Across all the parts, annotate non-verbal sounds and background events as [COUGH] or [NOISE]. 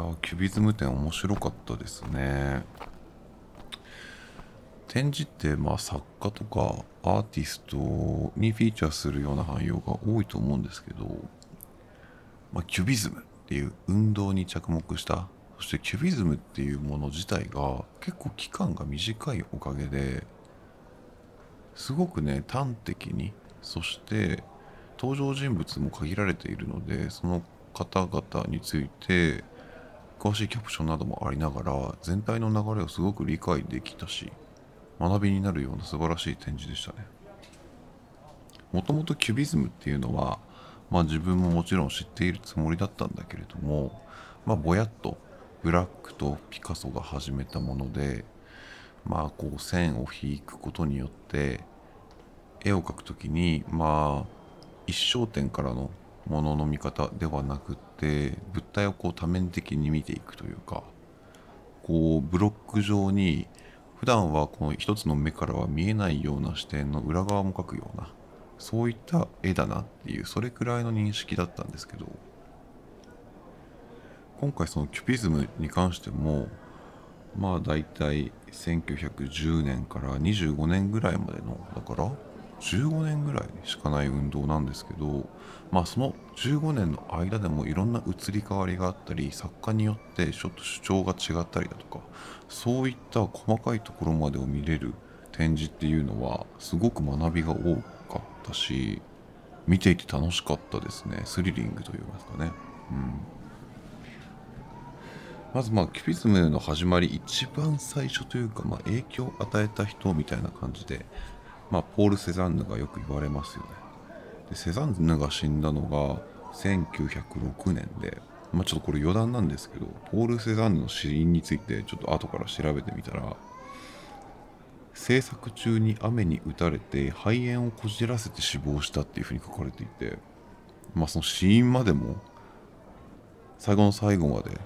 やキュビズム展面白かったですね。展示ってまあ作家とかアーティストにフィーチャーするような汎用が多いと思うんですけど、まあ、キュビズムっていう運動に着目したそしてキュビズムっていうもの自体が結構期間が短いおかげですごくね端的にそして登場人物も限られているのでその方々について詳しいキャプションなどもありながら全体の流れをすごく理解できたし学びになるような素晴らしい展示でしたね。もともとキュビズムっていうのはまあ自分ももちろん知っているつもりだったんだけれどもまあぼやっとブラックとピカソが始めたものでまあこう線を引くことによって絵を描くときにまあ一焦点からのものの見方ではなくて物体をこう多面的に見ていくというかこうブロック状に普段はこの一つの目からは見えないような視点の裏側も描くようなそういった絵だなっていうそれくらいの認識だったんですけど今回そのキュピズムに関してもまあ大体1910年から25年ぐらいまでのだから15年ぐらいしかない運動なんですけどまあその15年の間でもいろんな移り変わりがあったり作家によってちょっと主張が違ったりだとかそういった細かいところまでを見れる展示っていうのはすごく学びが多かったし見ていて楽しかったですね。スリリングといいますかね。うん。まずまあキュピズムの始まり一番最初というか、まあ、影響を与えた人みたいな感じでまあ、ポール・セザンヌがよく言われますよね。でセザンヌが死んだのが1906年で、まあ、ちょっとこれ余談なんですけどポール・セザンヌの死因についてちょっと後から調べてみたら制作中に雨に打たれて肺炎をこじらせて死亡したっていうふうに書かれていてまあその死因までも最後の最後まで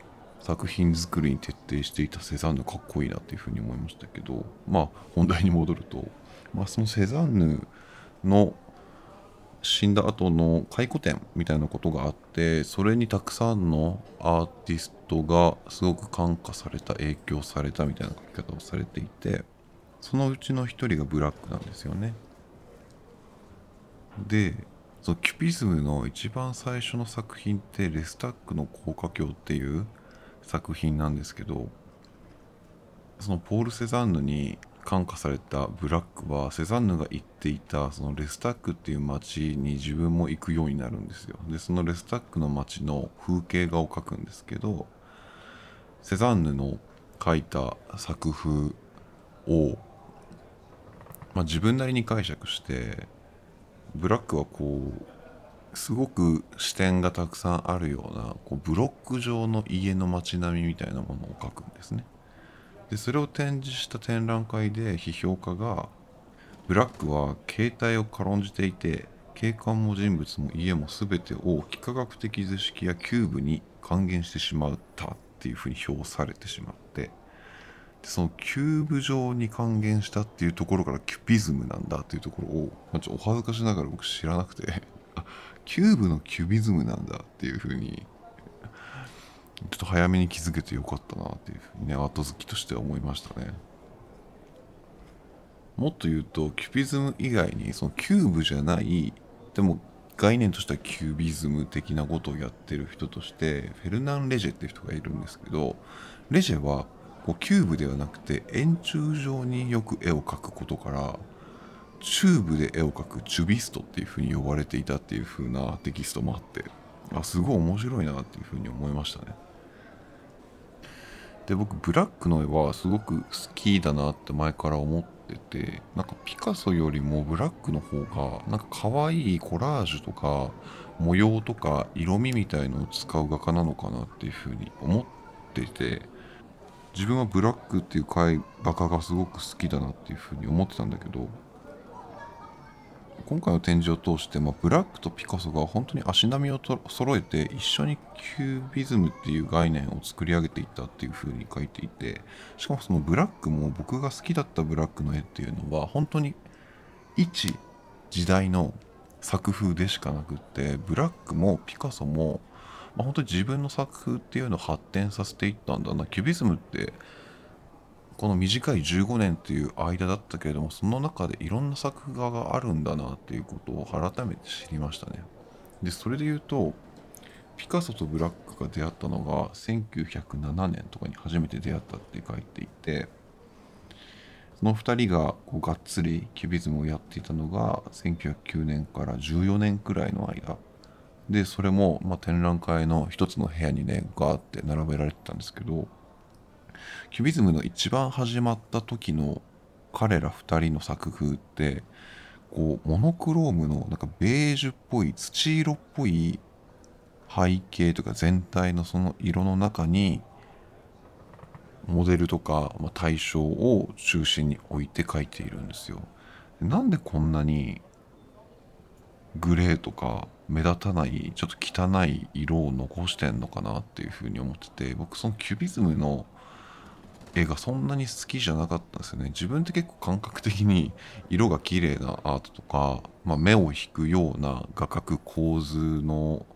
作品作りに徹底していたセザンヌかっこいいなっていうふうに思いましたけどまあ本題に戻るとまあ、そのセザンヌの死んだ後の回顧展みたいなことがあってそれにたくさんのアーティストがすごく感化された影響されたみたいな書き方をされていてそのうちの一人がブラックなんですよね。でそのキュピズムの一番最初の作品ってレスタックの高架橋っていう作品なんですけどそのポール・セザンヌに感化されたブラックはセザンヌが言っていたそのレスタックっていう街に自分も行くようになるんですよ。でそのレスタックの街の風景画を描くんですけどセザンヌの描いた作風を、まあ、自分なりに解釈してブラックはこうすごく視点がたくさんあるようなこうブロック状の家の街並みみたいなものを描くんですね。でそれを展示した展覧会で批評家がブラックは形態を軽んじていて景観も人物も家も全てを幾何学的図式やキューブに還元してしまったっていうふうに評されてしまってでそのキューブ状に還元したっていうところからキュビズムなんだっていうところを、ま、ちょっとお恥ずかしながら僕知らなくて。キューブのキュビズムなんだっていうふうにちょっと早めに気づけてよかったなっていうふうにね後付けとしては思いましたね。もっと言うとキュビズム以外にそのキューブじゃないでも概念としてはキュービズム的なことをやってる人としてフェルナン・レジェっていう人がいるんですけどレジェはこうキューブではなくて円柱状によく絵を描くことからチューブで絵を描くチュビストっていうふうに呼ばれていたっていう風なテキストもあってあすごい面白いなっていうふうに思いましたね。で僕ブラックの絵はすごく好きだなって前から思っててなんかピカソよりもブラックの方がなんか可愛いコラージュとか模様とか色味みたいのを使う画家なのかなっていうふうに思ってて自分はブラックっていう画家がすごく好きだなっていうふうに思ってたんだけど今回の展示を通して、ま、ブラックとピカソが本当に足並みをと揃えて一緒にキュービズムっていう概念を作り上げていったっていう風に書いていてしかもそのブラックも僕が好きだったブラックの絵っていうのは本当に一時代の作風でしかなくってブラックもピカソもまあ、本当に自分の作風っていうのを発展させていったんだな。キュビズムってこの短い15年っていう間だったけれどもその中でいろんな作画があるんだなっていうことを改めて知りましたね。でそれで言うとピカソとブラックが出会ったのが1907年とかに初めて出会ったって書いていてその2人がこうがっつりキュビズムをやっていたのが1909年から14年くらいの間。でそれもま展覧会の一つの部屋にねガーって並べられてたんですけどキュビズムの一番始まった時の彼ら2人の作風ってこうモノクロームのなんかベージュっぽい土色っぽい背景とか全体のその色の中にモデルとか、ま、対象を中心に置いて描いているんですよ。なんでこんなにグレーとか目立たないちょっと汚い色を残してんのかなっていうふうに思ってて僕そのキュビズムの絵がそんなに好きじゃなかったんですよね。自分って結構感覚的に色が綺麗なアートとか、まあ、目を引くような画角構図の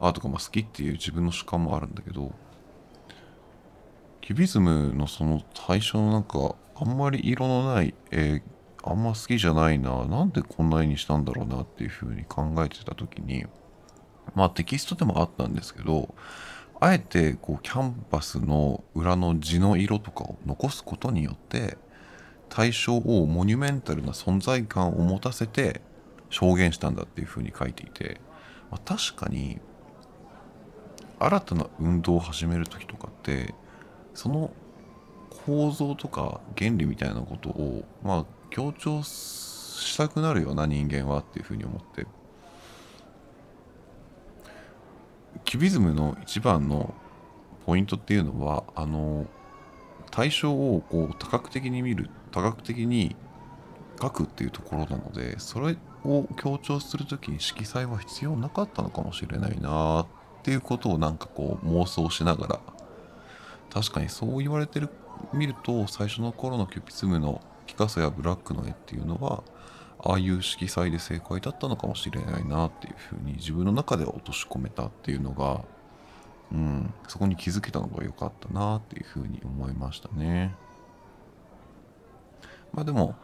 アートがま好きっていう自分の主観もあるんだけどキュビズムのその最初のなんかあんまり色のない絵あんま好きじゃないななんでこんな絵にしたんだろうなっていうふうに考えてた時にまあテキストでもあったんですけどあえてこうキャンパスの裏の地の色とかを残すことによって対象をモニュメンタルな存在感を持たせて証言したんだっていうふうに書いていて、まあ、確かに新たな運動を始める時とかってその構造とか原理みたいなことをまあ強調したくなるような人間はっていうふうに思ってキュビズムの一番のポイントっていうのはあの対象をこう多角的に見る多角的に書くっていうところなのでそれを強調する時に色彩は必要なかったのかもしれないなっていうことをなんかこう妄想しながら。確かにそう言われてる見ると最初の頃のキュピズムのピカソやブラックの絵っていうのはああいう色彩で正解だったのかもしれないなっていうふうに自分の中で落とし込めたっていうのが、うん、そこに気づけたのが良かったなっていうふうに思いましたね。まあでも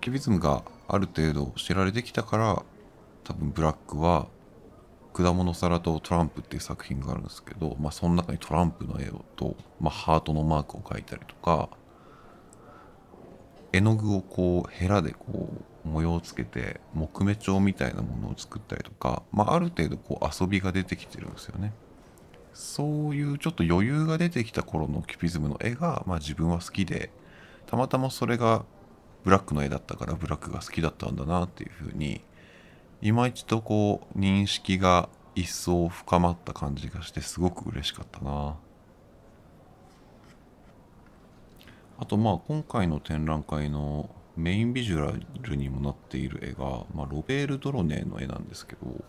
キュビズムがある程度知られてきたから多分ブラックは果物皿とトランプっていう作品があるんですけど、まあ、その中にトランプの絵をと、まあ、ハートのマークを描いたりとか絵の具をこうヘラでこう模様をつけて木目調みたいなものを作ったりとか、まあ、ある程度こう遊びが出てきてるんですよね。そういうちょっと余裕が出てきた頃のキュピズムの絵が、まあ、自分は好きでたまたまそれがブラックの絵だったからブラックが好きだったんだなっていうふうに今一度こう認識が一層深まった感じがしてすごく嬉しかったなあとまあ今回の展覧会のメインビジュアルにもなっている絵が、まあ、ロベール・ドロネーの絵なんですけど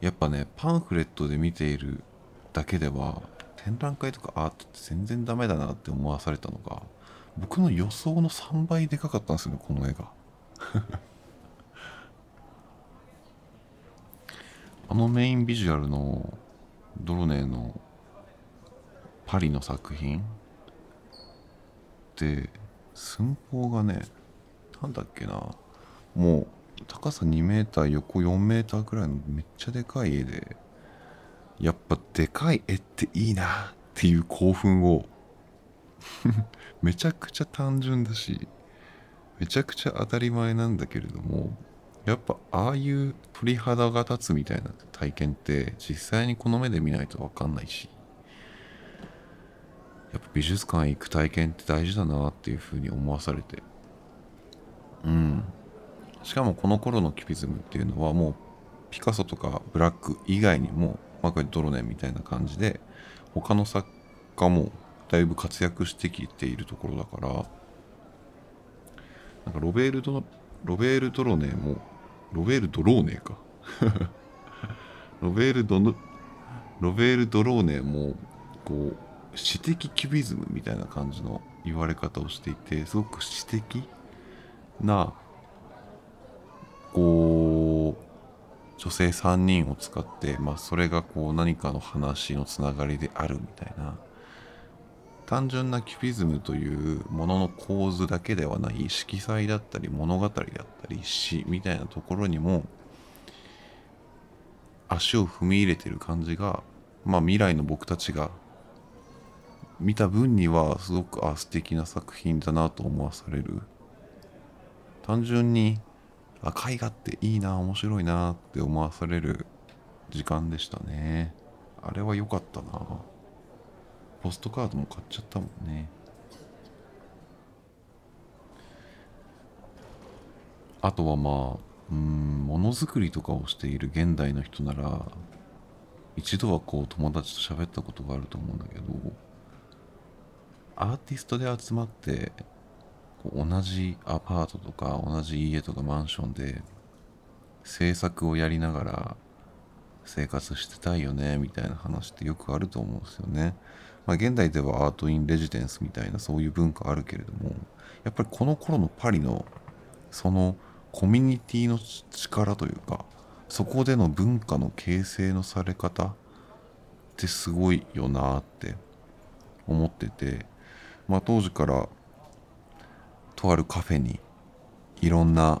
やっぱねパンフレットで見ているだけでは展覧会とかアートって全然ダメだなって思わされたのが僕の予想の3倍でかかったんですよねこの絵が。[LAUGHS] あのメインビジュアルのドロネーのパリの作品って寸法がねなんだっけな。もう高さ2メーター横4メーターくらいのめっちゃでかい絵でやっぱでかい絵っていいなっていう興奮を。[LAUGHS] めちゃくちゃ単純だしめちゃくちゃ当たり前なんだけれどもやっぱああいう鳥肌が立つみたいな体験って実際にこの目で見ないと分かんないし。美術館行く体験って大事だなっていうふうに思わされて。うん。しかもこの頃のキュビズムっていうのはもうピカソとかブラック以外にもマカリ・ドロネみたいな感じで他の作家もだいぶ活躍してきているところだからなんかロベールドロベール・ドロネもロベール・ドローネか。ロベールドロベール・ [LAUGHS] ドローネもこう詩的キュビズムみたいな感じの言われ方をしていてすごく詩的なこう女性3人を使って、まあ、それがこう何かの話のつながりであるみたいな単純なキュビズムというものの構図だけではない色彩だったり物語だったり詩みたいなところにも足を踏み入れてる感じが、まあ、未来の僕たちが見た分にはすごくあ素敵な作品だなと思わされる。単純にあ絵画っていいな面白いなって思わされる時間でしたね。あれは良かったな。ポストカードも買っちゃったもんね。あとはまあうんものづくりとかをしている現代の人なら一度はこう友達と喋ったことがあると思うんだけどアーティストで集まって同じアパートとか同じ家とかマンションで制作をやりながら生活してたいよねみたいな話ってよくあると思うんですよね。まあ、現代ではアート・イン・レジデンスみたいなそういう文化あるけれどもやっぱりこの頃のパリのそのコミュニティの力というかそこでの文化の形成のされ方ってすごいよなって思っててまあ当時からとあるカフェにいろんな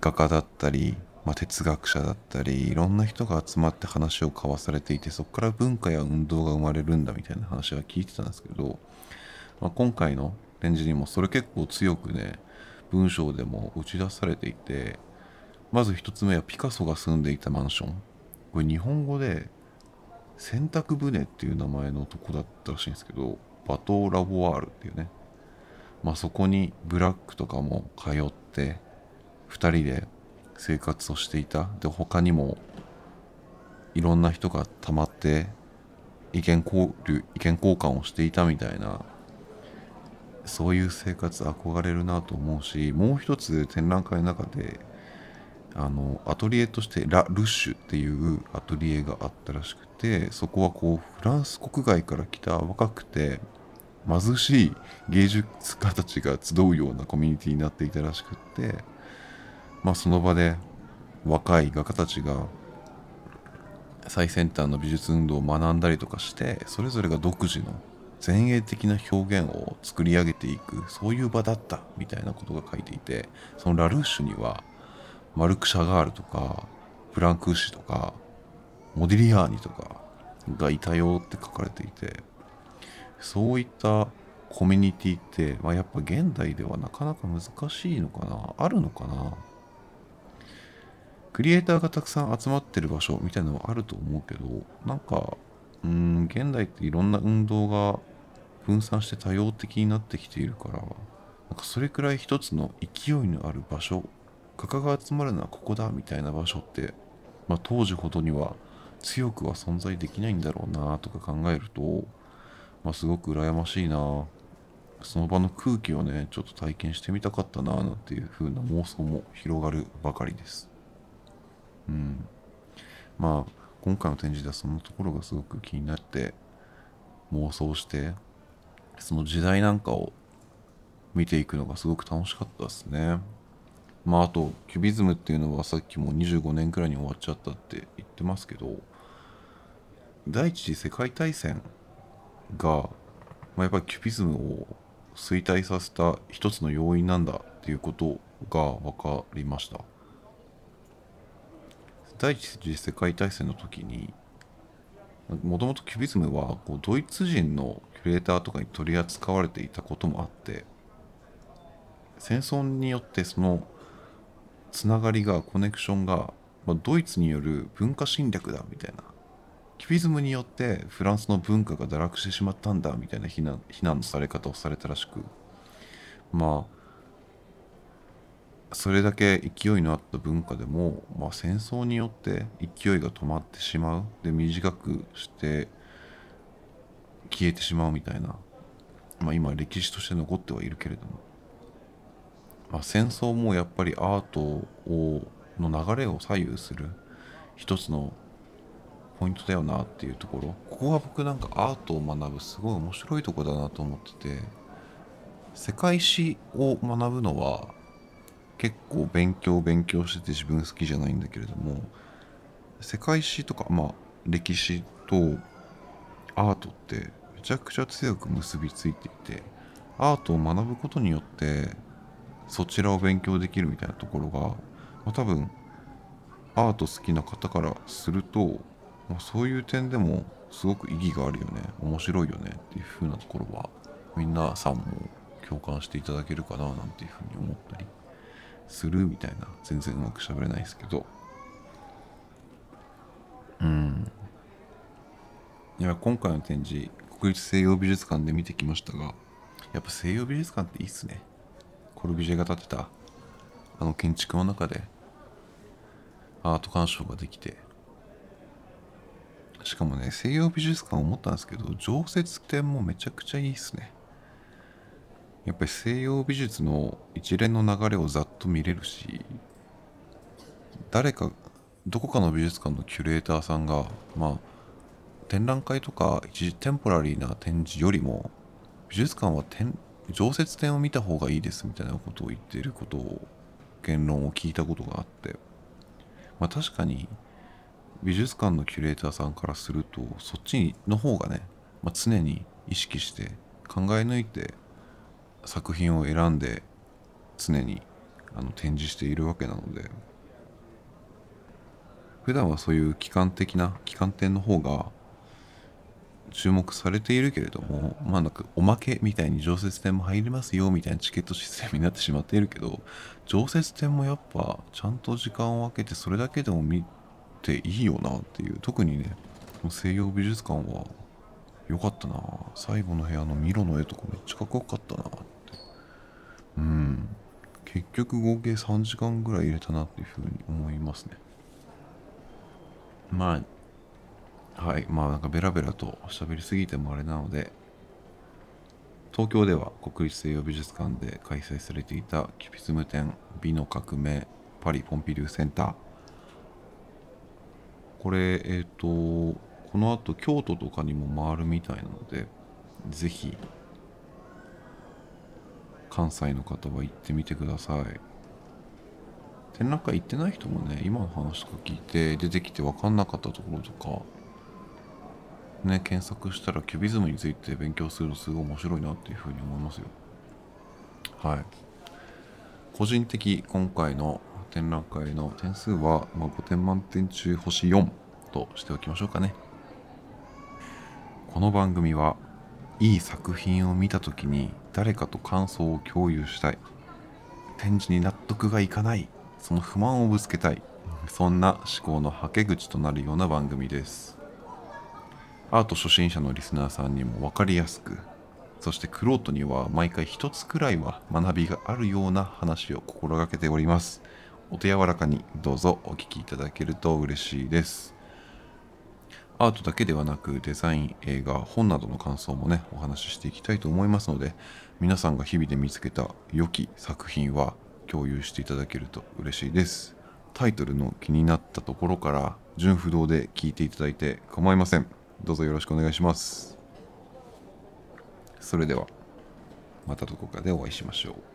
画家だったり、まあ、哲学者だったりいろんな人が集まって話を交わされていてそこから文化や運動が生まれるんだみたいな話は聞いてたんですけど、まあ、今回の展示にもそれ結構強くね文章でも打ち出されていてまず一つ目はピカソが住んでいたマンション。これ日本語で洗濯船っていう名前のとこだったらしいんですけどバトー・ラボワールっていうね。まあそこにブラックとかも通って2人で生活をしていた。で他にもいろんな人がたまって意見交流意見交換をしていたみたいなそういう生活憧れるなと思うしもう一つ展覧会の中であのアトリエとしてラ・ルッシュっていうアトリエがあったらしくてそこはこうフランス国外から来た若くて貧しい芸術家たちが集うようなコミュニティになっていたらしくってまあその場で若い画家たちが最先端の美術運動を学んだりとかしてそれぞれが独自の前衛的な表現を作り上げていくそういう場だったみたいなことが書いていてそのラルッシュにはマルク・シャガールとかフランク・ウシとかモディリアーニとかがいたよって書かれていてそういったコミュニティって、まあ、やっぱ現代ではなかなか難しいのかなあるのかな。クリエイターがたくさん集まってる場所みたいなのはあると思うけどなんかうん現代っていろんな運動が分散して多様的になってきているからなんかそれくらい一つの勢いのある場所画家が集まるのはここだみたいな場所って、まあ、当時ほどには強くは存在できないんだろうなとか考えると、まあ、すごく羨ましいな。その場の空気をねちょっと体験してみたかったななんていう風な妄想も広がるばかりです。うん。まあ今回の展示ではそのところがすごく気になって妄想してその時代なんかを見ていくのがすごく楽しかったですね。まああとキュビズムっていうのはさっきも25年くらいに終わっちゃったって言ってますけど第一次世界大戦が、まあ、やっぱりキュビズムを衰退させた一つの要因なんだっていうことが分かりました。第一次世界大戦の時にもともとキュビズムはこうドイツ人のキュレーターとかに取り扱われていたこともあって戦争によってそのつながりがコネクションが、まあ、ドイツによる文化侵略だみたいな。キュビズムによってフランスの文化が堕落してしまったんだみたいな非難非難のされ方をされたらしく。まあそれだけ勢いのあった文化でも、まあ、戦争によって勢いが止まってしまう。で短くして消えてしまうみたいな、まあ、今歴史として残ってはいるけれども、まあ、戦争もやっぱりアートをの流れを左右する一つのポイントだよなっていうところ。ここは僕なんかアートを学ぶすごい面白いとこだなと思ってて世界史を学ぶのは結構勉強勉強してて自分好きじゃないんだけれども世界史とかまあ歴史とアートってめちゃくちゃ強く結びついていてアートを学ぶことによってそちらを勉強できるみたいなところが、まあ、多分アート好きな方からすると、まあ、そういう点でもすごく意義があるよね。面白いよねっていう風なところはみんなさんも共感していただけるかななんていうふうに思ったりするみたいな。全然うまくしゃべれないですけど。うん。いや今回の展示国立西洋美術館で見てきましたがやっぱ西洋美術館っていいっすね。コルビジェが建てたあの建築の中でアート鑑賞ができてしかもね西洋美術館思ったんですけど常設展もめちゃくちゃいいっすね。やっぱり西洋美術の一連の流れをざっと見れるし誰かどこかの美術館のキュレーターさんがまあ展覧会とか一時テンポラリーな展示よりも美術館は常設展を見た方がいいですみたいなことを言っていることを言論を聞いたことがあって。まあ確かに美術館のキュレーターさんからするとそっちの方がね、まあ、常に意識して考え抜いて作品を選んで常にあの展示しているわけなので。普段はそういう機関的な機関展の方が注目されているけれどもまあなんかおまけみたいに常設展も入りますよみたいなチケットシステムになってしまっているけど常設展もやっぱちゃんと時間を空けてそれだけでも見ていいよなっていう特にね西洋美術館は良かったな。最後の部屋のミロの絵とかめっちゃかっこよかったなって。うん。結局合計3時間ぐらい入れたなっていうふうに思いますね。まあはいまあなんかベラベラと喋りすぎてもあれなので東京では国立西洋美術館で開催されていたキュピズム展美の革命パリ・ポンピデューセンター。これえっ、ー、とこの後京都とかにも回るみたいなのでぜひ関西の方は行ってみてください。展覧会行ってない人もね今の話とか聞いて出てきて分かんなかったところとかね検索したらキュビズムについて勉強するのすごい面白いなっていうふうに思いますよ。はい。個人的今回の展覧会の点数は、まあ、5点満点中星4としておきましょうかね。この番組はいい作品を見た時に誰かと感想を共有したい。展示に納得がいかない。その不満をぶつけたい。そんな思考のはけ口となるような番組です。アート初心者のリスナーさんにも分かりやすくそしてクロートには毎回一つくらいは学びがあるような話を心がけておりますお手柔らかにどうぞお聞きいただけると嬉しいですアートだけではなくデザイン、映画、本などの感想もね、お話ししていきたいと思いますので、皆さんが日々で見つけた良き作品は共有していただけると嬉しいです。タイトルの気になったところから純不動で聞いていただいて構いません。どうぞよろしくお願いします。それでは、またどこかでお会いしましょう。